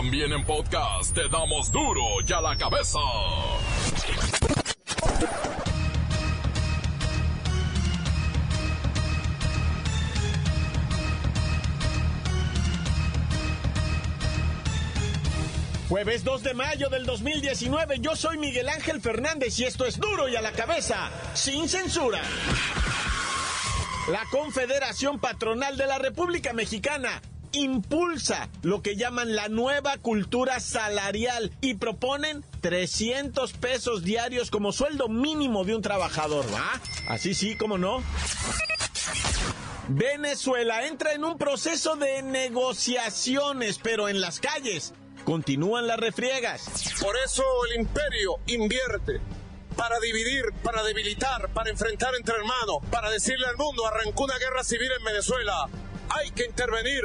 También en podcast te damos duro y a la cabeza. Jueves 2 de mayo del 2019, yo soy Miguel Ángel Fernández y esto es duro y a la cabeza, sin censura. La Confederación Patronal de la República Mexicana impulsa lo que llaman la nueva cultura salarial y proponen 300 pesos diarios como sueldo mínimo de un trabajador, ¿va? Así sí, ¿cómo no? Venezuela entra en un proceso de negociaciones, pero en las calles continúan las refriegas. Por eso el imperio invierte para dividir, para debilitar, para enfrentar entre hermanos, para decirle al mundo, arrancó una guerra civil en Venezuela, hay que intervenir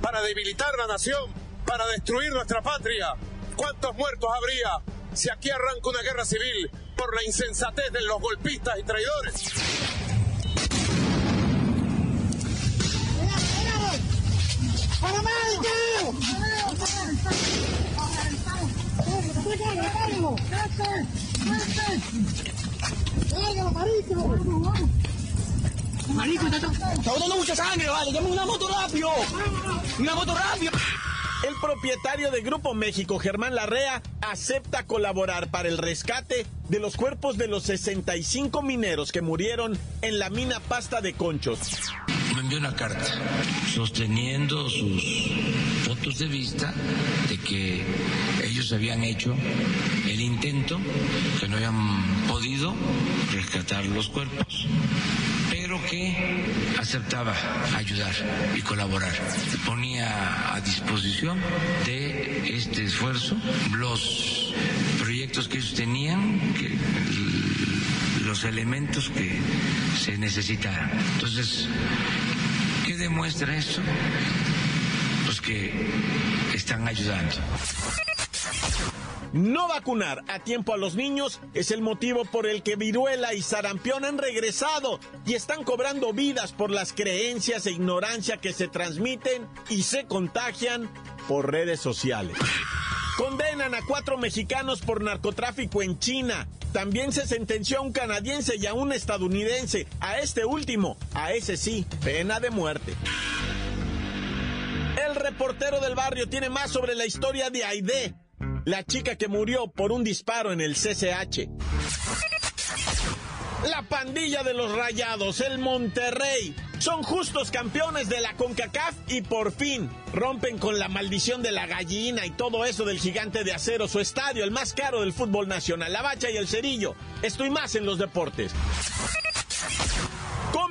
para debilitar la nación, para destruir nuestra patria. ¿Cuántos muertos habría si aquí arranca una guerra civil por la insensatez de los golpistas y traidores? Marico, está, está mucha sangre, vale. Llame una moto rápido. Una moto rápido. El propietario de Grupo México, Germán Larrea, acepta colaborar para el rescate de los cuerpos de los 65 mineros que murieron en la mina Pasta de Conchos. Me envió una carta sosteniendo sus puntos de vista de que ellos habían hecho el intento, que no habían podido rescatar los cuerpos pero que aceptaba ayudar y colaborar. Ponía a disposición de este esfuerzo los proyectos que ellos tenían, los elementos que se necesitaran. Entonces, ¿qué demuestra esto? Pues que están ayudando. No vacunar a tiempo a los niños es el motivo por el que viruela y sarampión han regresado y están cobrando vidas por las creencias e ignorancia que se transmiten y se contagian por redes sociales. Condenan a cuatro mexicanos por narcotráfico en China. También se sentenció a un canadiense y a un estadounidense. A este último, a ese sí, pena de muerte. El reportero del barrio tiene más sobre la historia de Aide, la chica que murió por un disparo en el CCH. La pandilla de los Rayados, el Monterrey, son justos campeones de la CONCACAF y por fin rompen con la maldición de la gallina y todo eso del gigante de acero, su estadio, el más caro del fútbol nacional, la bacha y el cerillo. Estoy más en los deportes.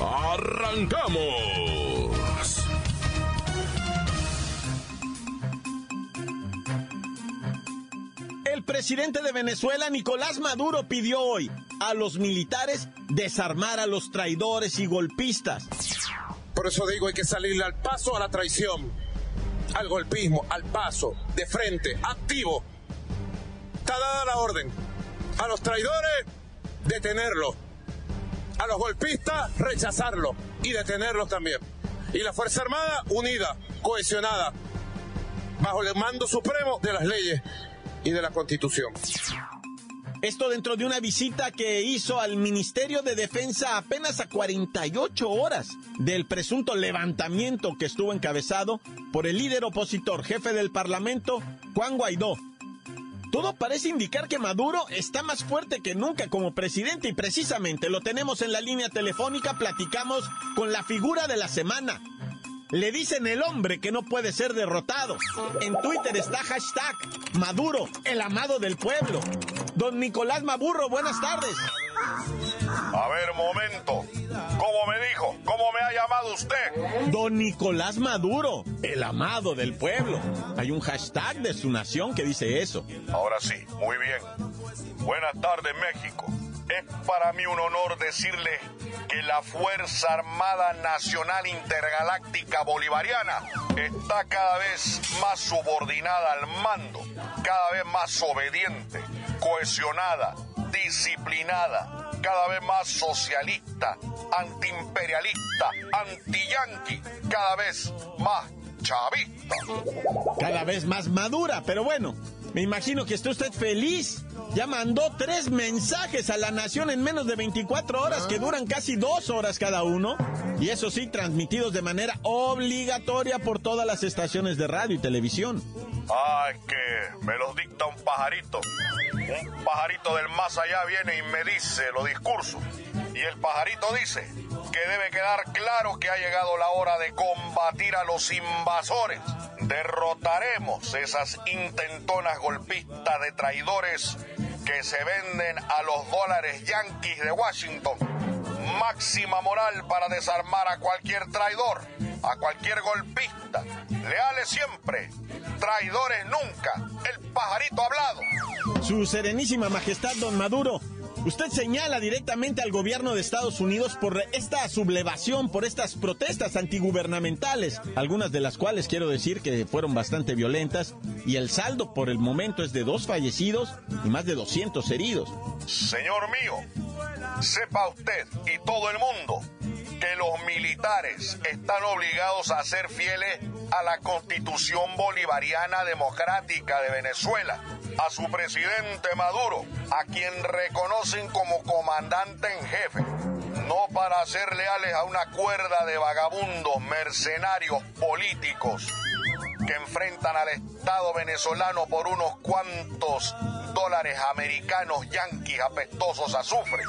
¡Arrancamos! El presidente de Venezuela, Nicolás Maduro, pidió hoy a los militares desarmar a los traidores y golpistas. Por eso digo, hay que salirle al paso a la traición, al golpismo, al paso, de frente, activo. Está dada la orden. A los traidores, detenerlos. A los golpistas, rechazarlos y detenerlos también. Y la Fuerza Armada, unida, cohesionada, bajo el mando supremo de las leyes y de la Constitución. Esto dentro de una visita que hizo al Ministerio de Defensa apenas a 48 horas del presunto levantamiento que estuvo encabezado por el líder opositor, jefe del Parlamento, Juan Guaidó. Todo parece indicar que Maduro está más fuerte que nunca como presidente y precisamente lo tenemos en la línea telefónica, platicamos con la figura de la semana, le dicen el hombre que no puede ser derrotado. En Twitter está hashtag Maduro, el amado del pueblo. Don Nicolás Maburro, buenas tardes. A ver, momento. ¿Cómo me dijo? ¿Cómo me ha llamado usted? Don Nicolás Maduro, el amado del pueblo. Hay un hashtag de su nación que dice eso. Ahora sí, muy bien. Buenas tardes, México. Es para mí un honor decirle que la Fuerza Armada Nacional Intergaláctica Bolivariana está cada vez más subordinada al mando, cada vez más obediente, cohesionada, disciplinada, cada vez más socialista, antiimperialista, antiyanqui, cada vez más chavista. Cada vez más madura, pero bueno, me imagino que está usted feliz. Ya mandó tres mensajes a la nación en menos de 24 horas que duran casi dos horas cada uno. Y eso sí, transmitidos de manera obligatoria por todas las estaciones de radio y televisión. Es que me los dicta un pajarito. Un pajarito del más allá viene y me dice los discursos. Y el pajarito dice que debe quedar claro que ha llegado la hora de combatir a los invasores. Derrotaremos esas intentonas golpistas de traidores que se venden a los dólares yanquis de Washington. Máxima moral para desarmar a cualquier traidor, a cualquier golpista. Leales siempre, traidores nunca. El pajarito hablado. Su Serenísima Majestad, don Maduro, usted señala directamente al gobierno de Estados Unidos por esta sublevación, por estas protestas antigubernamentales, algunas de las cuales quiero decir que fueron bastante violentas, y el saldo por el momento es de dos fallecidos y más de 200 heridos. Señor mío, sepa usted y todo el mundo que los militares están obligados a ser fieles a la constitución bolivariana democrática de Venezuela, a su presidente Maduro, a quien reconocen como comandante en jefe, no para ser leales a una cuerda de vagabundos, mercenarios políticos que enfrentan al Estado venezolano por unos cuantos dólares americanos yanquis apestosos azufre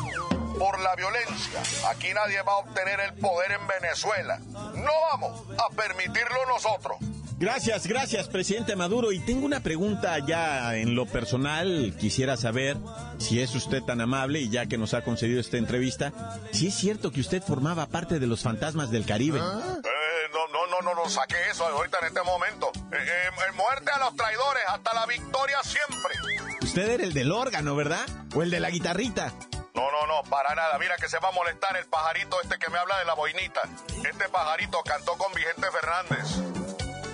por la violencia. Aquí nadie va a obtener el poder en Venezuela. No vamos a permitirlo nosotros. Gracias, gracias, presidente Maduro. Y tengo una pregunta ya en lo personal. Quisiera saber si es usted tan amable y ya que nos ha concedido esta entrevista, si es cierto que usted formaba parte de los fantasmas del Caribe. Eh, no, no, no, no, no saque eso ahorita en este momento. Eh, eh, muerte a los traidores, hasta la victoria siempre. Usted era el del órgano, ¿verdad? ¿O el de la guitarrita? No, no, no, para nada. Mira que se va a molestar el pajarito este que me habla de la boinita. Este pajarito cantó con Vicente Fernández.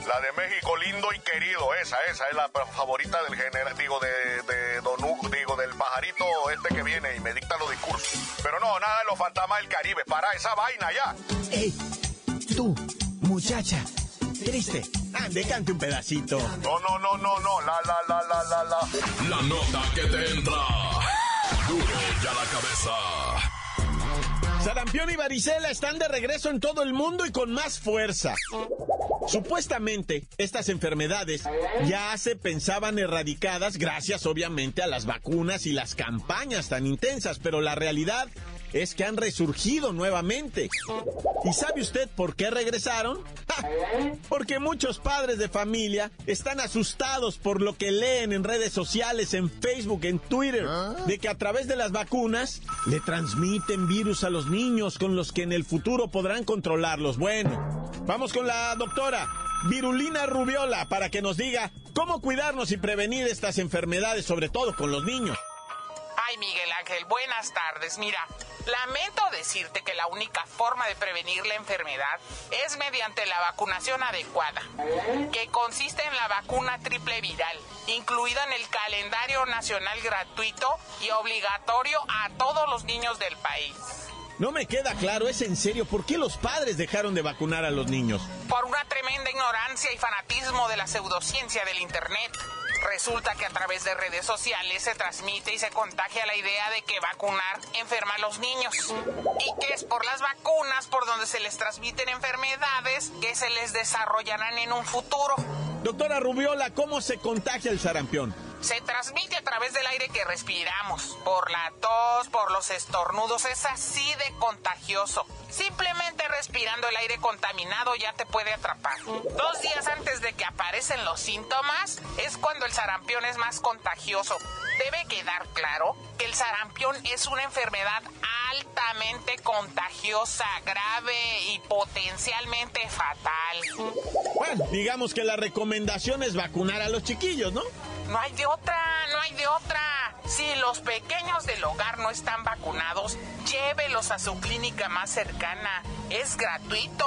La de México lindo y querido, esa, esa es la favorita del general, digo, de, de Don Hugo, digo, del pajarito este que viene y me dicta los discursos. Pero no, nada de los fantasmas del Caribe, para esa vaina ya. ¡Ey! Tú, muchacha, triste, ande, cante un pedacito. No, no, no, no, no, la, la, la, la, la, la. La nota que te entra. Duro ya la cabeza. Sarampión y varicela están de regreso en todo el mundo y con más fuerza. Supuestamente, estas enfermedades ya se pensaban erradicadas gracias obviamente a las vacunas y las campañas tan intensas, pero la realidad es que han resurgido nuevamente. ¿Y sabe usted por qué regresaron? ¡Ja! Porque muchos padres de familia están asustados por lo que leen en redes sociales, en Facebook, en Twitter, de que a través de las vacunas le transmiten virus a los niños con los que en el futuro podrán controlarlos. Bueno, vamos con la doctora Virulina Rubiola para que nos diga cómo cuidarnos y prevenir estas enfermedades, sobre todo con los niños. Ay, Miguel Ángel, buenas tardes. Mira, lamento decirte que la única forma de prevenir la enfermedad es mediante la vacunación adecuada, que consiste en la vacuna triple viral, incluida en el calendario nacional gratuito y obligatorio a todos los niños del país. No me queda claro, es en serio, ¿por qué los padres dejaron de vacunar a los niños? Por una tremenda ignorancia y fanatismo de la pseudociencia del Internet. Resulta que a través de redes sociales se transmite y se contagia la idea de que vacunar enferma a los niños. Y que es por las vacunas por donde se les transmiten enfermedades que se les desarrollarán en un futuro. Doctora Rubiola, ¿cómo se contagia el sarampión? Se transmite a través del aire que respiramos, por la tos, por los estornudos, es así de contagioso. Simplemente respirando el aire contaminado ya te puede atrapar. Dos días antes de que aparecen los síntomas es cuando el sarampión es más contagioso. Debe quedar claro que el sarampión es una enfermedad altamente contagiosa, grave y potencialmente fatal. Bueno, digamos que la recomendación es vacunar a los chiquillos, ¿no? No hay de otra, no hay de otra. Si los pequeños del hogar no están vacunados, llévelos a su clínica más cercana. Es gratuito.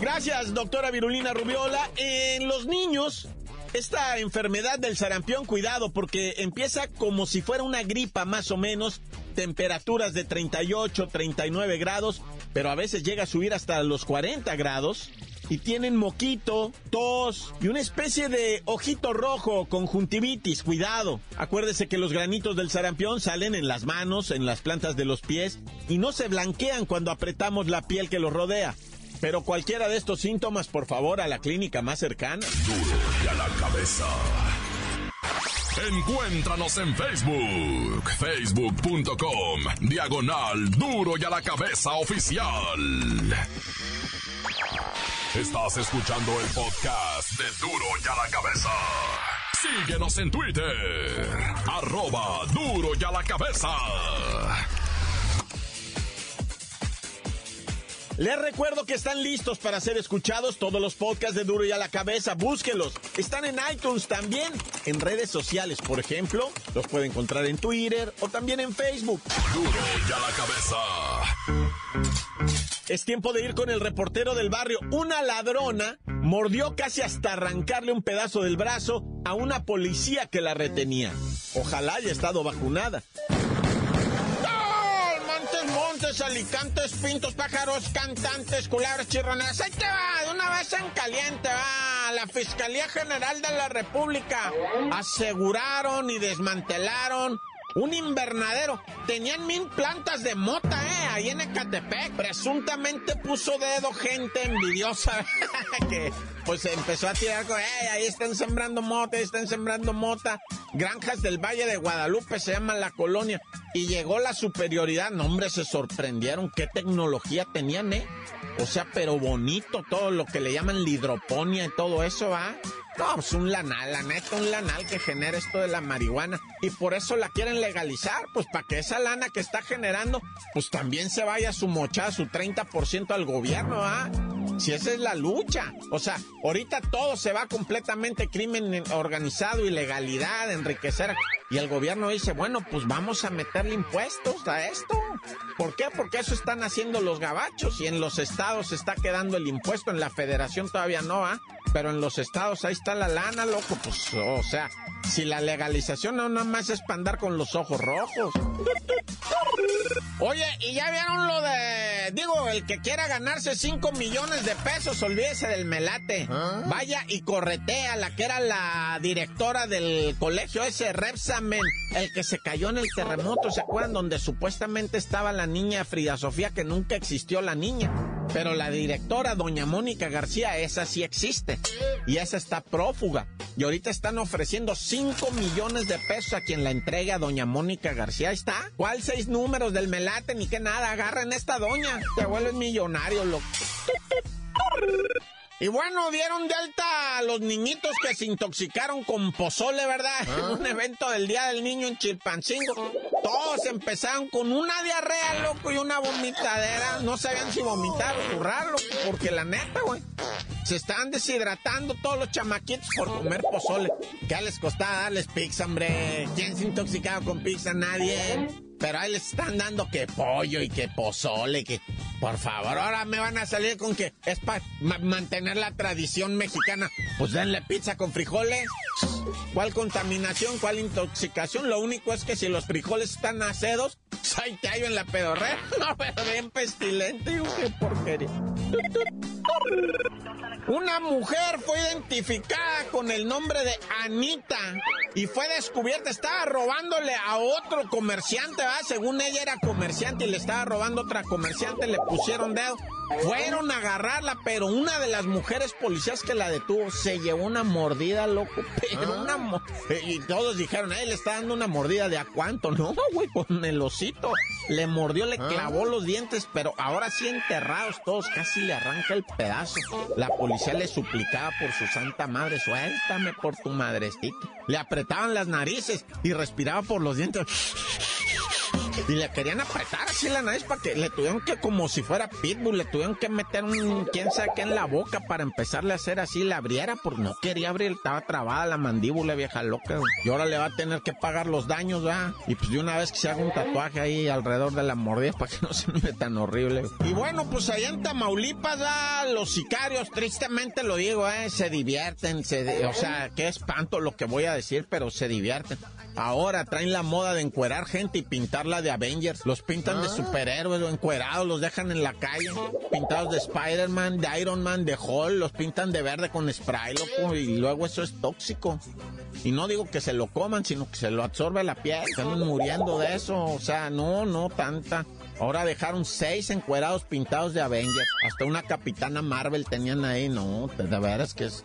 Gracias, doctora Virulina Rubiola. En los niños, esta enfermedad del sarampión, cuidado, porque empieza como si fuera una gripa más o menos, temperaturas de 38, 39 grados, pero a veces llega a subir hasta los 40 grados y tienen moquito, tos y una especie de ojito rojo, conjuntivitis, cuidado. Acuérdese que los granitos del sarampión salen en las manos, en las plantas de los pies y no se blanquean cuando apretamos la piel que los rodea. Pero cualquiera de estos síntomas, por favor, a la clínica más cercana. Duro y a la cabeza. Encuéntranos en Facebook, facebook.com, diagonal duro y a la cabeza oficial. Estás escuchando el podcast de duro y a la cabeza. Síguenos en Twitter, arroba duro y a la cabeza. Les recuerdo que están listos para ser escuchados todos los podcasts de Duro y a la Cabeza. Búsquelos. Están en iTunes también, en redes sociales, por ejemplo. Los puede encontrar en Twitter o también en Facebook. Duro y a la cabeza. Es tiempo de ir con el reportero del barrio. Una ladrona mordió casi hasta arrancarle un pedazo del brazo a una policía que la retenía. Ojalá haya estado vacunada. Montes, alicantes, pintos, pájaros, cantantes, culebras, chirroneras. Ahí te va, de una vez en caliente, va. La Fiscalía General de la República aseguraron y desmantelaron un invernadero. Tenían mil plantas de mota, ¿eh? Ahí en Ecatepec. Presuntamente puso dedo gente envidiosa que pues empezó a tirar con, ¡eh! Ahí están sembrando mota, ahí están sembrando mota. Granjas del Valle de Guadalupe se llama la colonia. Y llegó la superioridad. No, hombre, se sorprendieron qué tecnología tenían, ¿eh? O sea, pero bonito todo lo que le llaman la hidroponía y todo eso, ¿va? No, pues un lanal, la neta, un lanal que genera esto de la marihuana. Y por eso la quieren legalizar, pues para que esa lana que está generando, pues también se vaya su mochada, su 30% al gobierno, ¿ah? Si esa es la lucha. O sea, ahorita todo se va completamente crimen organizado, ilegalidad, enriquecer. Y el gobierno dice, bueno, pues vamos a meterle impuestos a esto. ¿Por qué? Porque eso están haciendo los gabachos y en los estados está quedando el impuesto, en la federación todavía no, ¿ah? Pero en los estados ahí está la lana, loco, pues, o sea, si la legalización no nada más es para andar con los ojos rojos. Oye, y ya vieron lo de. Digo, el que quiera ganarse 5 millones de pesos, olvídese del melate. Vaya y corretea la que era la directora del colegio ese, Repsamen, el que se cayó en el terremoto, ¿se acuerdan? Donde supuestamente estaba la niña Frida Sofía, que nunca existió la niña. Pero la directora, doña Mónica García, esa sí existe. Y esa está prófuga. Y ahorita están ofreciendo 5 millones de pesos a quien la entregue a doña Mónica García. Ahí está. ¿Cuál seis números del melate ni que nada? Agarren esta doña. Te vuelves millonario, loco. Y bueno, dieron de alta a los niñitos que se intoxicaron con pozole, ¿verdad? En un evento del Día del Niño en Chilpancingo. Todos empezaron con una diarrea, loco, y una vomitadera. No sabían si vomitar o currar, loco, porque la neta, güey. Se estaban deshidratando todos los chamaquitos por comer pozole. ¿Qué les costaba darles pizza, hombre? ¿Quién se intoxicaba con pizza? Nadie. Pero ahí les están dando que pollo y que pozole, que por favor, ahora me van a salir con que es para mantener la tradición mexicana. Pues denle pizza con frijoles. ¿Cuál contaminación? ¿Cuál intoxicación? Lo único es que si los frijoles están acedos, ahí te hallo en la pedorrea. No, pero bien pestilente, qué porquería. Una mujer fue identificada con el nombre de Anita y fue descubierta, estaba robándole a otro comerciante, ¿verdad? Según ella era comerciante y le estaba robando a otra comerciante, le pusieron dedo. Fueron a agarrarla, pero una de las mujeres policías que la detuvo se llevó una mordida, loco. Pero una Y todos dijeron, él le está dando una mordida de a cuánto, ¿no, güey? Con el Le mordió, le clavó los dientes, pero ahora sí enterrados todos, casi le arranca el pedazo. La policía le suplicaba por su santa madre, suéltame por tu madrecita. Le apretaban las narices y respiraba por los dientes. Y le querían apretar así la nariz para que le tuvieron que, como si fuera pitbull, le tuvieron que meter un quién sabe qué en la boca para empezarle a hacer así, la abriera, porque no quería abrir, estaba trabada la mandíbula, vieja loca. Y ahora le va a tener que pagar los daños, ¿verdad? Y pues de una vez que se haga un tatuaje ahí alrededor de la mordida para que no se mire tan horrible. Y bueno, pues allá en Tamaulipas, los sicarios, tristemente lo digo, ¿eh? Se divierten, se, o sea, qué espanto lo que voy a decir, pero se divierten. Ahora traen la moda de encuerar gente y pintarla de Avengers. Los pintan de ah. superhéroes o encuerados, los dejan en la calle. Pintados de Spider-Man, de Iron Man, de Hulk, los pintan de verde con spray, loco. Y luego eso es tóxico. Y no digo que se lo coman, sino que se lo absorbe la piel. Están muriendo de eso. O sea, no, no tanta. Ahora dejaron seis encuerados pintados de Avengers. Hasta una capitana Marvel tenían ahí. No, de veras que es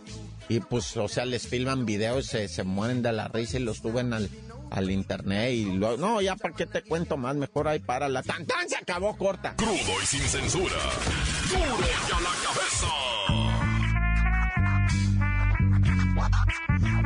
y pues, o sea, les filman videos, se, se mueren de la risa y los suben al, al internet y luego, no, ya para qué te cuento más, mejor ahí para la tan tan se acabó corta. Crudo y sin censura. Duro y a la cabeza.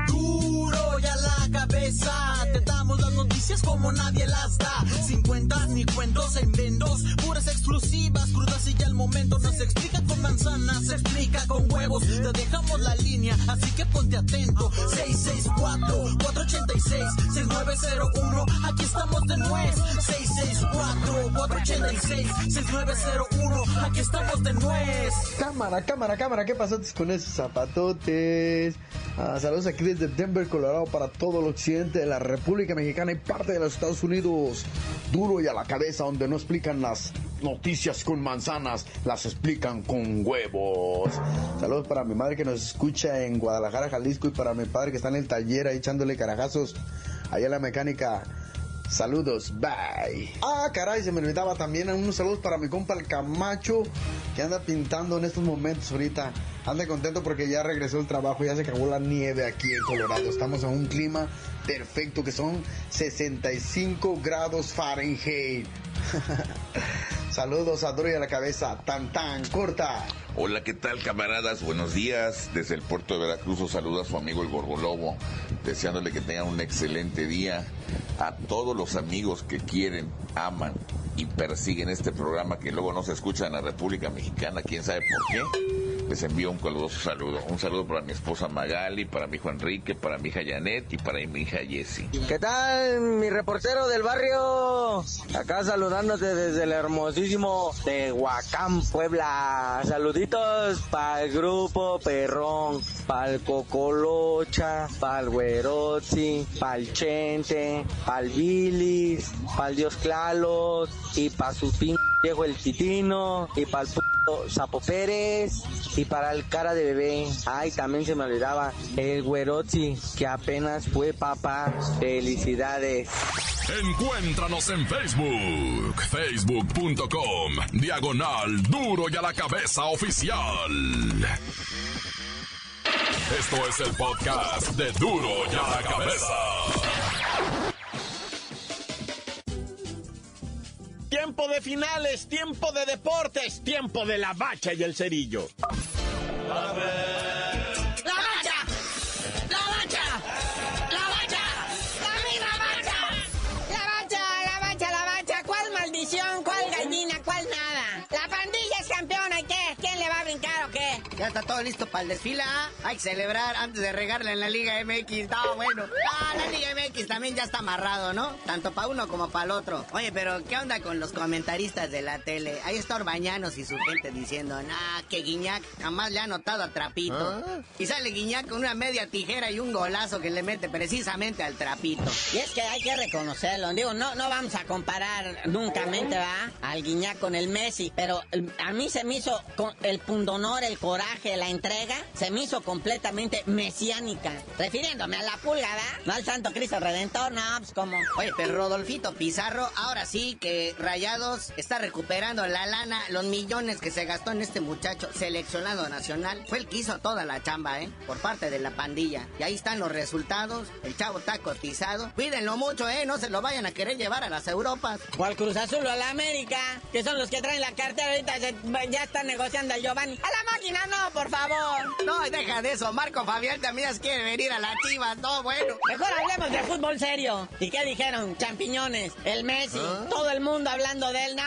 Duro y a la cabeza. Te damos las noticias como nadie las da. Sin cuentas ni cuentos en vendos, puras exclusivas, crudas y ya el momento nos explica con manzanas, se explica con huevos. Te dejamos la línea, así que ponte atento. 664-486-6901, aquí estamos de nuez. 664-486-6901, aquí estamos de nuez. Cámara, cámara, cámara, ¿qué pasó con esos zapatotes? Ah, saludos aquí desde Denver, Colorado, para todo el occidente de la República Mexicana y parte de los Estados Unidos. Duro y a la cabeza, donde no explican las noticias con manzanas, las explican con huevos. Saludos para mi madre que nos escucha en Guadalajara, Jalisco, y para mi padre que está en el taller ahí echándole carajazos allá en la mecánica. Saludos, bye. Ah, caray, se me olvidaba también unos saludos para mi compa el Camacho, que anda pintando en estos momentos ahorita. Anda contento porque ya regresó el trabajo, ya se acabó la nieve aquí en Colorado. Estamos en un clima perfecto que son 65 grados Fahrenheit. Saludos a Duro a la cabeza, tan tan corta. Hola, ¿qué tal camaradas? Buenos días. Desde el puerto de Veracruz os saluda a su amigo el Gorgolobo, deseándole que tengan un excelente día. A todos los amigos que quieren, aman y persiguen este programa que luego no se escucha en la República Mexicana, quién sabe por qué les envío un caluroso saludo. Un saludo para mi esposa Magali, para mi hijo Enrique, para mi hija Janet y para mi hija Jessie. ¿Qué tal, mi reportero del barrio? Acá saludándote desde el hermosísimo Tehuacán, Puebla. Saluditos para el grupo Perrón, para el Cocolocha, para el Güerozi, para el Chente, para el Bilis, para el Dios Clalos y para su pin viejo el Titino y para el Sapo Pérez y para el cara de bebé. Ay, también se me olvidaba el güerochi que apenas fue papá. Felicidades. Encuéntranos en Facebook, facebook.com, diagonal duro y a la cabeza oficial. Esto es el podcast de duro y a la cabeza. Tiempo de finales, tiempo de deportes, tiempo de la bacha y el cerillo. ¡La Ya está todo listo para el desfile, ¿ah? Hay que celebrar antes de regarla en la Liga MX. Está bueno. Ah, la Liga MX también ya está amarrado, ¿no? Tanto para uno como para el otro. Oye, pero ¿qué onda con los comentaristas de la tele? Ahí está Orbañanos y su gente diciendo, nah, que Guiñac jamás le ha notado a Trapito. Ah. Y sale Guiñac con una media tijera y un golazo que le mete precisamente al Trapito. Y es que hay que reconocerlo. Digo, no, no vamos a comparar nunca, ¿va? Al Guiñac con el Messi. Pero a mí se me hizo con el pundonor, el la entrega se me hizo completamente mesiánica. Refiriéndome a la pulgada, no al Santo Cristo Redentor, no, pues como. Oye, pero Rodolfito Pizarro, ahora sí que Rayados está recuperando la lana, los millones que se gastó en este muchacho seleccionado nacional. Fue el que hizo toda la chamba, ¿eh? Por parte de la pandilla. Y ahí están los resultados. El chavo está cotizado. Cuídenlo mucho, ¿eh? No se lo vayan a querer llevar a las Europas. O al Cruz Azul o a la América, que son los que traen la cartera ahorita, ya están negociando a Giovanni. A la máquina, no No, por favor. No, deja de eso. Marco Fabián también quiere venir a la chivas. No, bueno. Mejor hablemos de fútbol serio. ¿Y qué dijeron? Champiñones, el Messi, ¿Ah? todo el mundo hablando de él. No.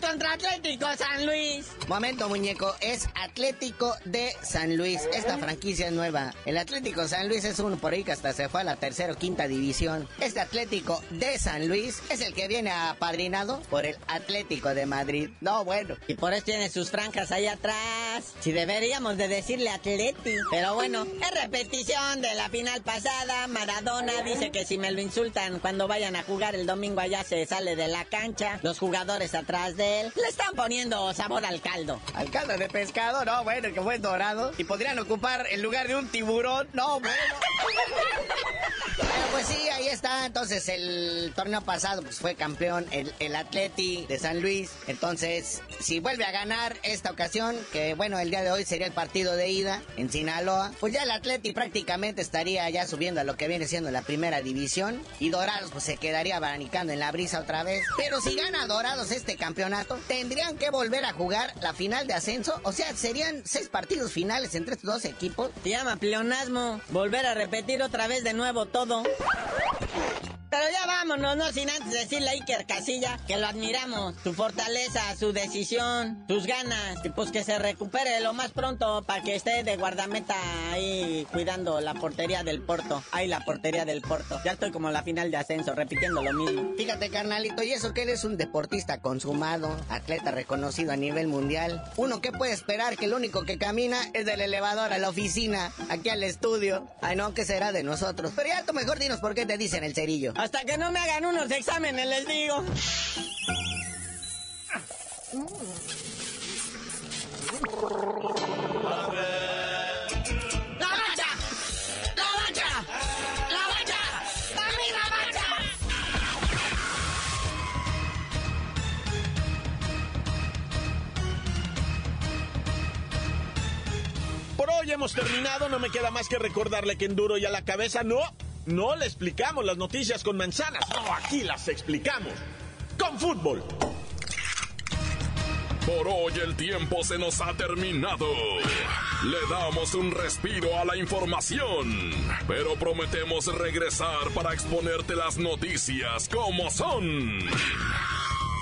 Contra Atlético San Luis. Momento, muñeco. Es Atlético de San Luis. Esta franquicia es nueva. El Atlético San Luis es uno por ahí que hasta se fue a la tercera o quinta división. Este Atlético de San Luis es el que viene apadrinado por el Atlético de Madrid. No, bueno. Y por eso tiene sus franjas ahí atrás. Si deberíamos de decirle Atleti. Pero bueno, es repetición de la final pasada. Maradona dice que si me lo insultan cuando vayan a jugar el domingo allá se sale de la cancha. Los jugadores atrás de él le están poniendo sabor al caldo. Al caldo de pescado, no, bueno, que fue dorado. Y podrían ocupar el lugar de un tiburón. No, bueno. Pero pues sí, ahí está. Entonces, el torneo pasado pues fue campeón el, el Atleti de San Luis. Entonces, si vuelve a ganar esta ocasión, que bueno, el día de hoy sería el partido de ida en Sinaloa, pues ya el Atleti prácticamente estaría ya subiendo a lo que viene siendo la primera división. Y Dorados pues se quedaría abanicando en la brisa otra vez. Pero si gana Dorados este campeonato, tendrían que volver a jugar la final de ascenso. O sea, serían seis partidos finales entre estos dos equipos. Se llama pleonasmo. Volver a repetir otra vez de nuevo todo. Pero ya vámonos, no sin antes decirle a Iker Casilla que lo admiramos. Su fortaleza, su decisión, sus ganas. Pues que se recupere lo más pronto para que esté de guardameta ahí cuidando la portería del Porto. Ahí la portería del Porto. Ya estoy como en la final de ascenso, repitiendo lo mismo. Fíjate, carnalito, y eso que eres un deportista consumado, atleta reconocido a nivel mundial. Uno, ¿qué puede esperar? Que el único que camina es del elevador a la oficina, aquí al estudio. Ay, no, ¿qué será de nosotros? Pero ya tú mejor dinos por qué te dicen el cerillo. Hasta que no me hagan unos exámenes, les digo. ¡La mancha! ¡La mancha! ¡La mancha! ¡Dame la mancha! Por hoy hemos terminado, no me queda más que recordarle que en duro y a la cabeza no, no le explicamos las noticias con manzanas, no, aquí las explicamos con fútbol. Por hoy el tiempo se nos ha terminado. Le damos un respiro a la información, pero prometemos regresar para exponerte las noticias como son.